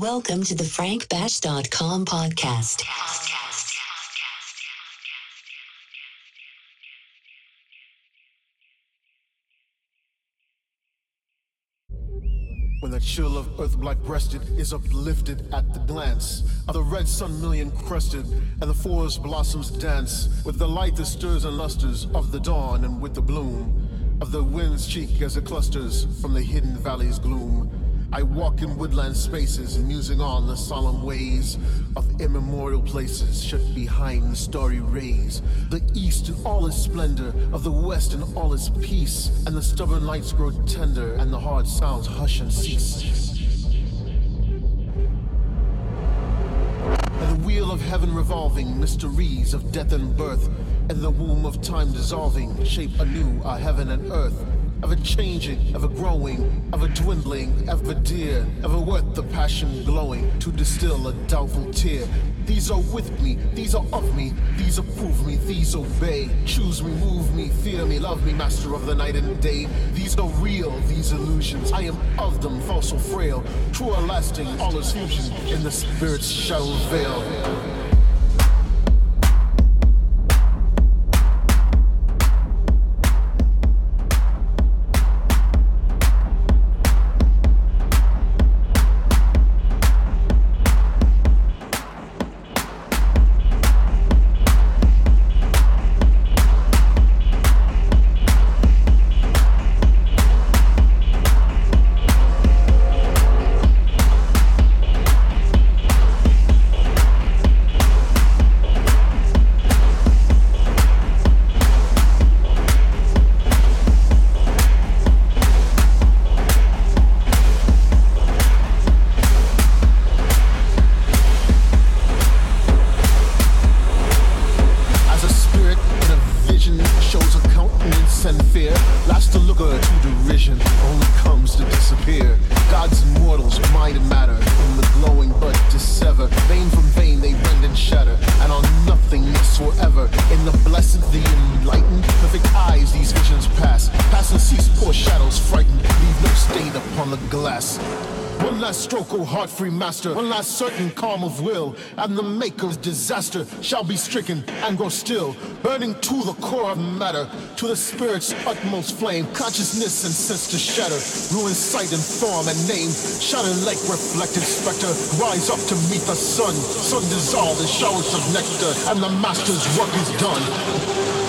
Welcome to the frankbash.com podcast. When the chill of earth black breasted is uplifted at the glance of the red sun million crested, and the forest blossoms dance with the light that stirs and lusters of the dawn and with the bloom of the wind's cheek as it clusters from the hidden valley's gloom. I walk in woodland spaces, musing on the solemn ways of immemorial places shut behind the starry rays. The east in all its splendor, of the west in all its peace, and the stubborn lights grow tender, and the hard sounds hush and cease. And the wheel of heaven revolving, mysteries of death and birth, and the womb of time dissolving, shape anew our heaven and earth a changing, a growing, a dwindling, ever dear, ever worth the passion glowing to distill a doubtful tear. These are with me, these are of me, these approve me, these obey. Choose me, move me, fear me, love me, master of the night and day. These are real, these illusions. I am of them, false or frail. True or lasting, all is fusion in the spirit's shadow veil. Master, last certain calm of will, and the maker's disaster shall be stricken and grow still, burning to the core of matter, to the spirit's utmost flame, consciousness and sense to shatter, ruin sight and form and name, shining like reflected specter, rise up to meet the sun, sun dissolved in showers of nectar, and the master's work is done.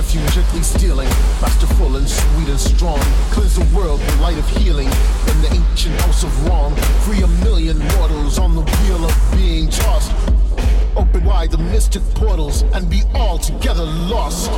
perfume gently stealing. faster, full and sweet and strong. Cleanse the world with light of healing. In the ancient house of wrong. Free a million mortals on the wheel of being tossed. Open wide the mystic portals and be altogether lost.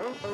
Oh, oh.